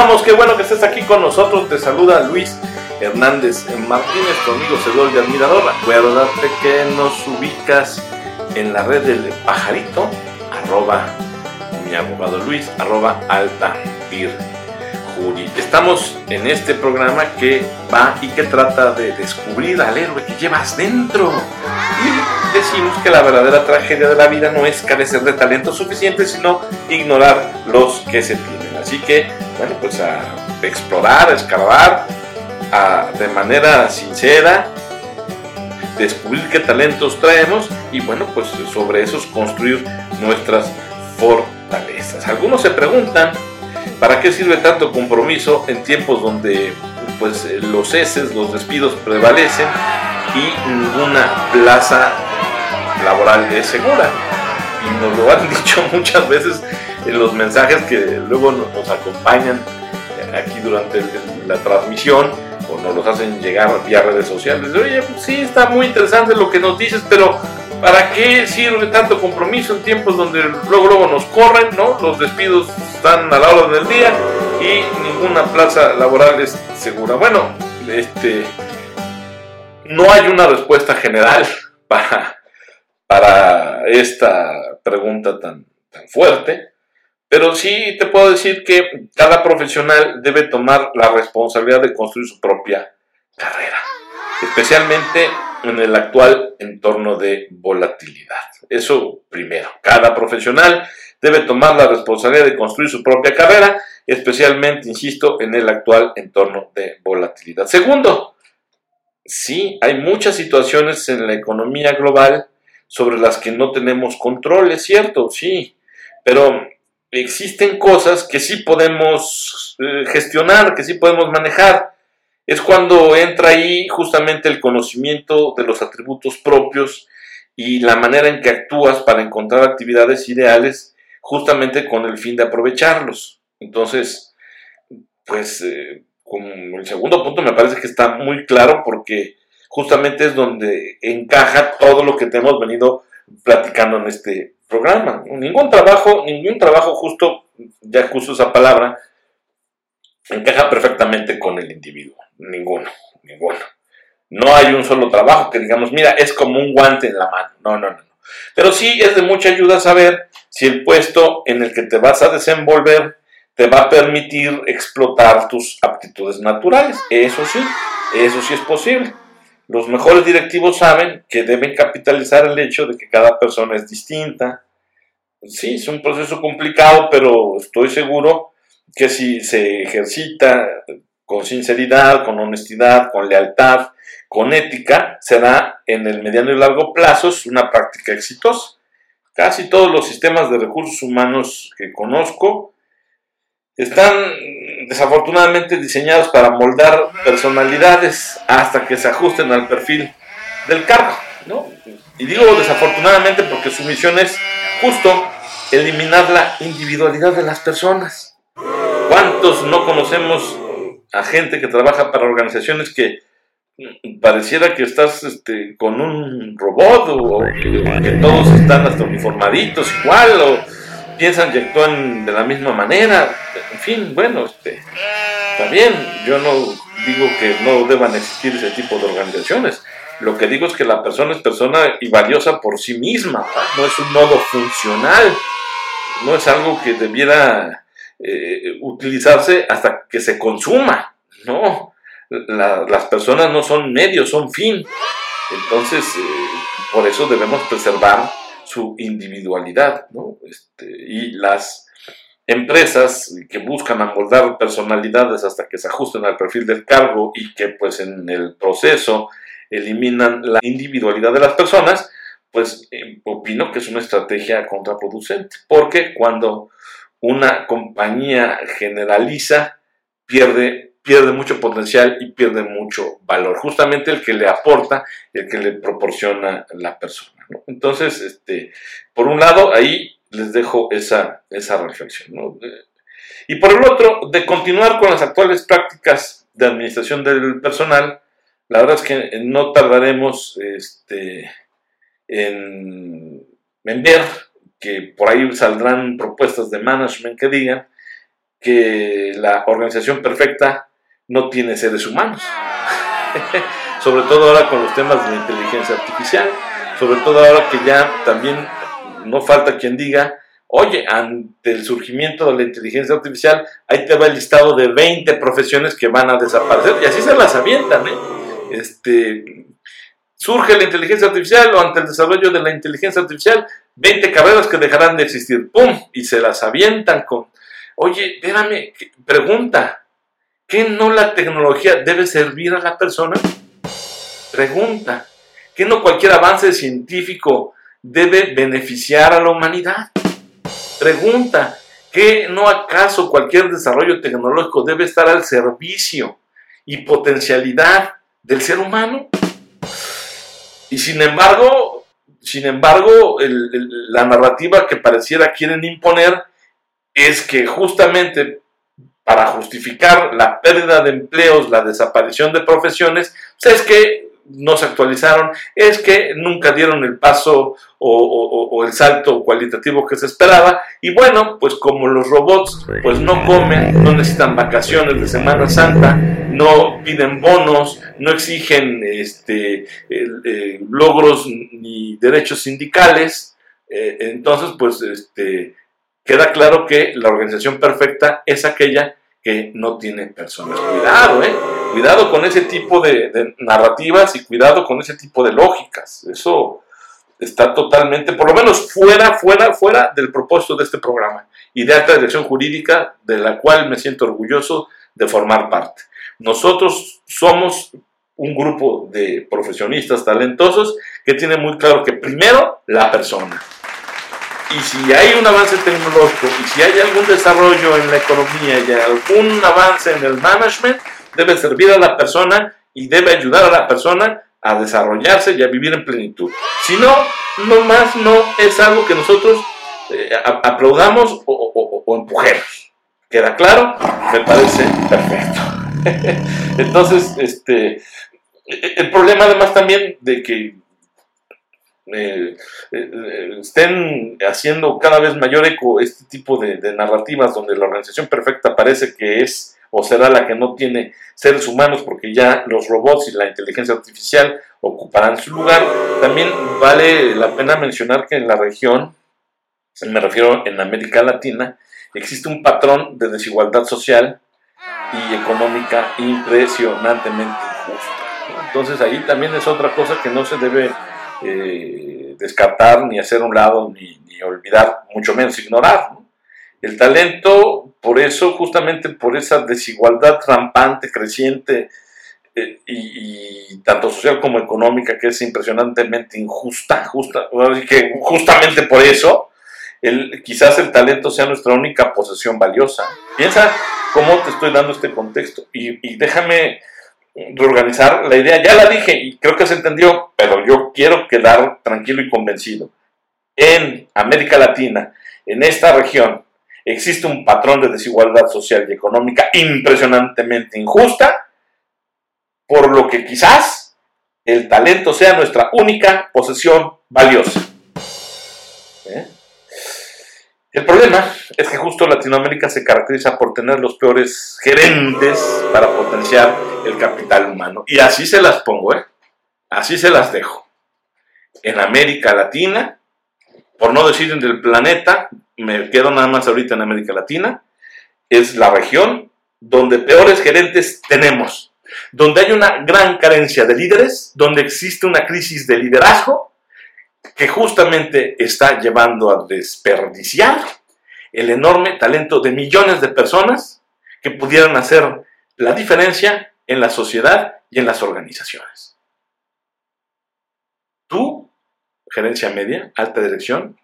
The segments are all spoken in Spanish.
estamos? Qué bueno que estés aquí con nosotros. Te saluda Luis Hernández Martínez, tu amigo Sedol de Admirador. Acuérdate que nos ubicas en la red del pajarito, arroba mi abogado Luis, arroba alta Juri. Estamos en este programa que va y que trata de descubrir al héroe que llevas dentro. Y decimos que la verdadera tragedia de la vida no es carecer de talento suficiente, sino ignorar los que se tienen. Así que, bueno, pues a explorar, a escarbar de manera sincera, descubrir qué talentos traemos y, bueno, pues sobre esos construir nuestras fortalezas. Algunos se preguntan, ¿para qué sirve tanto compromiso en tiempos donde pues los ceses, los despidos prevalecen y ninguna plaza laboral es segura? Y nos lo han dicho muchas veces en los mensajes que luego nos acompañan aquí durante la transmisión o nos los hacen llegar vía redes sociales. Oye, pues sí, está muy interesante lo que nos dices, pero ¿para qué sirve tanto compromiso en tiempos donde luego luego nos corren, ¿no? Los despidos están a la hora del día y ninguna plaza laboral es segura. Bueno, este no hay una respuesta general para, para esta pregunta tan fuerte. Pero sí te puedo decir que cada profesional debe tomar la responsabilidad de construir su propia carrera, especialmente en el actual entorno de volatilidad. Eso primero, cada profesional debe tomar la responsabilidad de construir su propia carrera, especialmente, insisto, en el actual entorno de volatilidad. Segundo, sí, hay muchas situaciones en la economía global sobre las que no tenemos control, es cierto, sí, pero existen cosas que sí podemos eh, gestionar, que sí podemos manejar. Es cuando entra ahí justamente el conocimiento de los atributos propios y la manera en que actúas para encontrar actividades ideales justamente con el fin de aprovecharlos. Entonces, pues eh, el segundo punto me parece que está muy claro porque justamente es donde encaja todo lo que te hemos venido platicando en este programa. Ningún trabajo, ningún trabajo justo, ya uso esa palabra, encaja perfectamente con el individuo. Ninguno, ninguno. No hay un solo trabajo que digamos, mira, es como un guante en la mano. No, no, no. Pero sí es de mucha ayuda saber si el puesto en el que te vas a desenvolver te va a permitir explotar tus aptitudes naturales. Eso sí, eso sí es posible. Los mejores directivos saben que deben capitalizar el hecho de que cada persona es distinta. Sí, es un proceso complicado, pero estoy seguro que si se ejercita con sinceridad, con honestidad, con lealtad, con ética, será en el mediano y largo plazo una práctica exitosa. Casi todos los sistemas de recursos humanos que conozco están desafortunadamente diseñados para moldar personalidades hasta que se ajusten al perfil del cargo, ¿no? Y digo desafortunadamente porque su misión es justo eliminar la individualidad de las personas. ¿Cuántos no conocemos a gente que trabaja para organizaciones que pareciera que estás este, con un robot o que, todos están hasta uniformaditos igual o piensan y actúan de la misma manera. En fin, bueno, este, está bien, yo no digo que no deban existir ese tipo de organizaciones. Lo que digo es que la persona es persona y valiosa por sí misma, no es un modo funcional, no es algo que debiera eh, utilizarse hasta que se consuma, no. las personas no son medios, son fin. Entonces, eh, por eso debemos preservar su individualidad, ¿no? Este, y las empresas que buscan amoldar personalidades hasta que se ajusten al perfil del cargo y que pues en el proceso eliminan la individualidad de las personas, pues eh, opino que es una estrategia contraproducente, porque cuando una compañía generaliza, pierde, pierde mucho potencial y pierde mucho valor, justamente el que le aporta, el que le proporciona la persona. Entonces, este, por un lado, ahí les dejo esa, esa reflexión. Y por el otro, de continuar con las actuales prácticas de administración del personal, la verdad es que no tardaremos este, en, ver que por ahí saldrán propuestas de management que digan que la organización perfecta no tiene seres humanos. sobre todo ahora con los temas de la inteligencia artificial, sobre todo ahora que ya también no falta quien diga, oye, ante el surgimiento de la inteligencia artificial, ahí te va el listado de 20 profesiones que van a desaparecer, y así se las avientan, ¿eh? Este, surge la inteligencia artificial o ante el desarrollo de la inteligencia artificial, 20 carreras que dejarán de existir, ¡pum! Y se las avientan con, oye, espérame, pregunta, ¿qué no la tecnología debe servir a la persona? Pregunta, ¿qué no cualquier avance científico debe beneficiar a la humanidad? Pregunta, ¿qué no acaso cualquier desarrollo tecnológico debe estar al servicio y potencialidad del ser humano? Y sin embargo, sin embargo, la narrativa que pareciera quieren imponer es que justamente para justificar la pérdida de empleos, la desaparición de profesiones, pues es que no se actualizaron, es que nunca dieron el paso o, el salto cualitativo que se esperaba. Y bueno, pues como los robots pues no comen, no necesitan vacaciones de Semana Santa, no piden bonos, no exigen este, eh, logros ni derechos sindicales, eh, entonces pues este, queda claro que la organización perfecta es aquella que no tiene personas. Cuidado, ¿eh? Cuidado con ese tipo de, narrativas y cuidado con ese tipo de lógicas. Eso está totalmente, por lo menos fuera, fuera, fuera del propósito de este programa y de alta dirección jurídica de la cual me siento orgulloso de formar parte. Nosotros somos un grupo de profesionistas talentosos que tiene muy claro que primero la persona, y si hay un avance tecnológico y si hay algún desarrollo en la economía y algún avance en el management, debe servir a la persona y debe ayudar a la persona a desarrollarse y a vivir en plenitud. Si no, no más no es algo que nosotros eh, aplaudamos o, o empujemos. ¿Queda claro? Me parece perfecto. Entonces, este, e, e, el problema además también de que estén haciendo cada vez mayor eco este tipo de, narrativas donde la organización perfecta parece que es o será la que no tiene seres humanos porque ya los robots y la inteligencia artificial ocuparán su lugar. También vale la pena mencionar que en la región, me refiero en América Latina, existe un patrón de desigualdad social y económica impresionantemente injusto. Entonces ahí también es otra cosa que no se debe eh, descartar, ni hacer un lado, ni, olvidar, mucho menos ignorar. El talento, por eso, justamente por esa desigualdad rampante, creciente, eh, y, tanto social como económica, que es impresionantemente injusta, justa, que justamente por eso, el, quizás el talento sea nuestra única posesión valiosa. Piensa cómo te estoy dando este contexto y, y déjame reorganizar la idea. Ya la dije y creo que se entendió, pero yo quiero quedar tranquilo y convencido. En América Latina, en esta región, existe un patrón de desigualdad social y económica impresionantemente injusta, por lo que quizás el talento sea nuestra única posesión valiosa. ¿Eh? El problema es que justo Latinoamérica se caracteriza por tener los peores gerentes para potenciar el capital humano. Y así se las pongo, ¿eh? Así se las dejo. En América Latina, por no decir en el planeta, me quedo nada más ahorita en América Latina, es la región donde peores gerentes tenemos, donde hay una gran carencia de líderes, donde existe una crisis de liderazgo que justamente está llevando a desperdiciar el enorme talento de millones de personas que pudieran hacer la diferencia en la sociedad y en las organizaciones. Tú, gerencia media, alta dirección,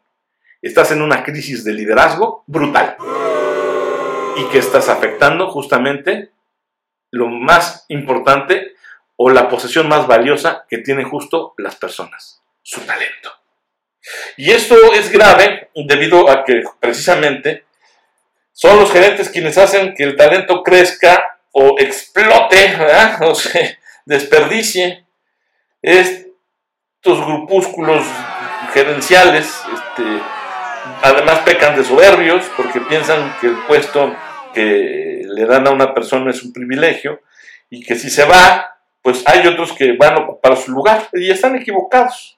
estás en una crisis de liderazgo brutal y que estás afectando justamente lo más importante o la posesión más valiosa que tienen justo las personas, su talento. Y esto es grave debido a que precisamente son los gerentes quienes hacen que el talento crezca o explote, o se desperdicie. Estos grupúsculos gerenciales, este, además pecan de soberbios porque piensan que el puesto que le dan a una persona es un privilegio y que si se va, pues hay otros que van a ocupar su lugar y están equivocados.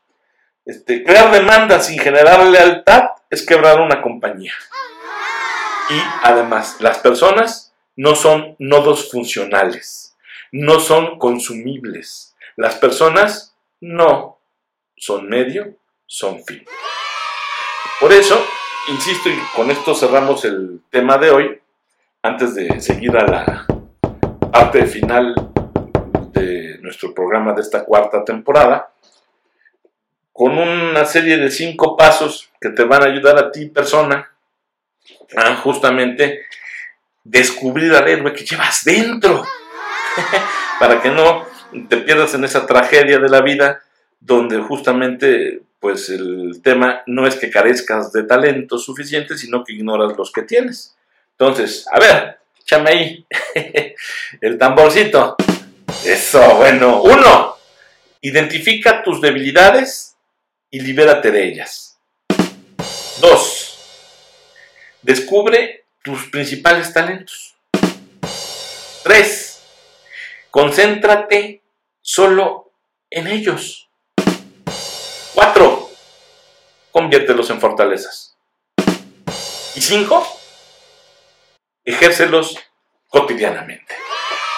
Este, crear demandas sin generar lealtad es quebrar una compañía. Y además, las personas no son nodos funcionales, no son consumibles. Las personas no son medio, son fin. Por eso, insisto, y con esto cerramos el tema de hoy, antes de seguir a la parte final de nuestro programa de esta cuarta temporada, con una serie de cinco pasos que te van a ayudar a ti, persona, a justamente descubrir al héroe que llevas dentro, para que no te pierdas en esa tragedia de la vida donde justamente pues el tema no es que carezcas de talento suficiente, sino que ignoras los que tienes. Entonces, a ver, échame ahí el tamborcito. Eso, bueno. Uno, identifica tus debilidades y libérate de ellas. Dos, descubre tus principales talentos. Tres, concéntrate solo en ellos. Cuatro, conviértelos en fortalezas. Y cinco, ejércelos cotidianamente.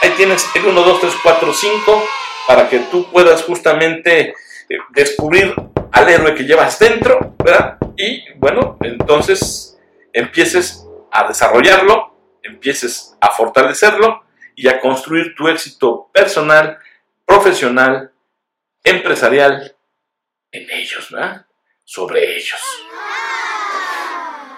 Ahí tienes el 1, 2, 3, 4, 5 para que tú puedas justamente eh, descubrir al héroe que llevas dentro, ¿verdad? Y bueno, entonces empieces a desarrollarlo, empieces a fortalecerlo y a construir tu éxito personal, profesional, empresarial en ellos, ¿verdad? Sobre ellos.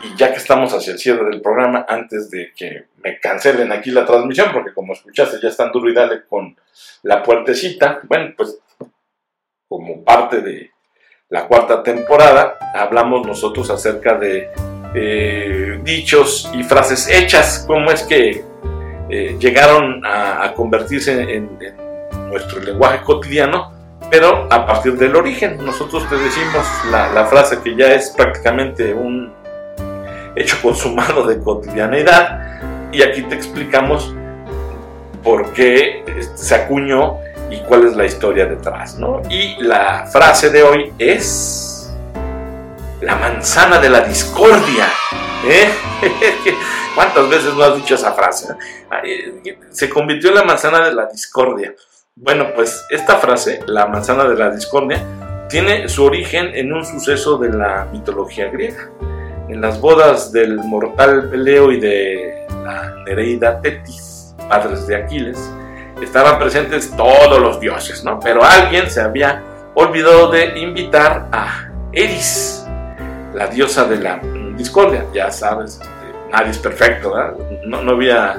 Y ya que estamos hacia el cierre del programa, antes de que me cancelen aquí la transmisión, porque como escuchaste ya están duro y dale con la puertecita, bueno, pues como parte de la cuarta temporada, hablamos nosotros acerca de eh, dichos y frases hechas, cómo es que eh, llegaron a, convertirse en, nuestro lenguaje cotidiano, pero a partir del origen. Nosotros te decimos la frase que ya es prácticamente un hecho consumado de cotidianidad y aquí te explicamos por qué se acuñó y cuál es la historia detrás, ¿no? Y la frase de hoy es la manzana de la discordia. ¿eh? ¿Cuántas veces no has dicho esa frase? Se convirtió en la manzana de la discordia. Bueno, pues esta frase, la manzana de la discordia, tiene su origen en un suceso de la mitología griega en las bodas del mortal Peleo y de la Nereida Tetis, padres de Aquiles, estaban presentes todos los dioses, ¿no? Pero alguien se había olvidado de invitar a Eris, la diosa de la discordia. Ya sabes, este, nadie es perfecto, ¿verdad? No, había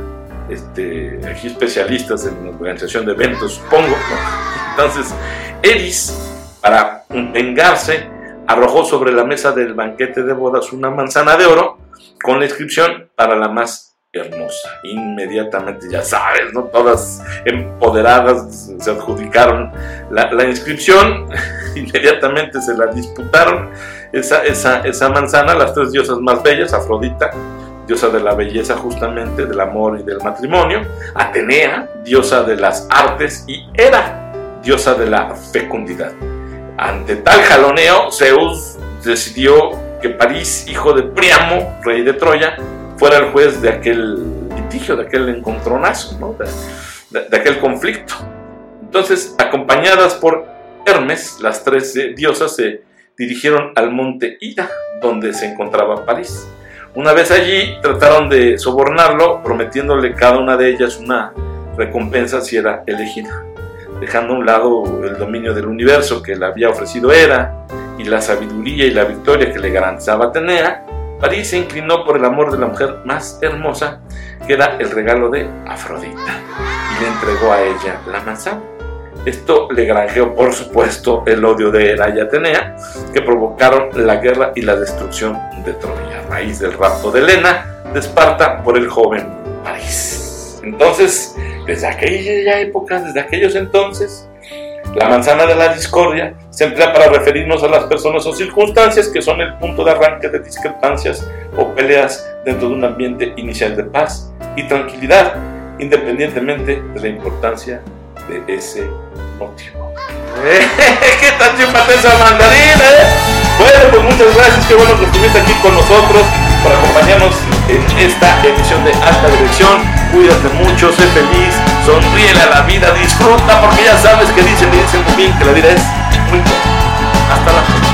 este, especialistas en organización de eventos, supongo. Entonces, Eris, para vengarse, arrojó sobre la mesa del banquete de bodas una manzana de oro con la inscripción para la más hermosa. Inmediatamente, ya sabes, ¿no? Todas empoderadas se adjudicaron la, inscripción, inmediatamente se la disputaron esa, esa, esa manzana, las tres diosas más bellas, Afrodita, diosa de la belleza justamente, del amor y del matrimonio, Atenea, diosa de las artes, y Hera, diosa de la fecundidad. Ante tal jaloneo, Zeus decidió que París, hijo de Priamo, rey de Troya, fuera el juez de aquel litigio, de aquel encontronazo, de, aquel conflicto. Entonces, acompañadas por Hermes, las tres diosas se dirigieron al monte Ida, donde se encontraba París. Una vez allí, trataron de sobornarlo, prometiéndole cada una de ellas una recompensa si era elegida dejando a un lado el dominio del universo que le había ofrecido Hera y la sabiduría y la victoria que le garantizaba Atenea, París se inclinó por el amor de la mujer más hermosa, que era el regalo de Afrodita, y le entregó a ella la manzana. Esto le granjeó, por supuesto, el odio de Hera y Atenea, que provocaron la guerra y la destrucción de Troya, a raíz del rapto de Helena de Esparta por el joven París. Entonces, desde aquella época, desde aquellos entonces, la manzana de la discordia se emplea para referirnos a las personas o circunstancias que son el punto de arranque de discrepancias o peleas dentro de un ambiente inicial de paz y tranquilidad, independientemente de la importancia de ese motivo. ¿Qué tal chupate esa mandarina? Eh? Bueno, pues muchas gracias, qué bueno que estuviste aquí con nosotros para acompañarnos en esta emisión de Alta Dirección. Cuídate mucho, sé feliz, sonríele a la vida, disfruta, porque ya sabes que dicen, dicen muy bien que la vida es. Hasta la próxima.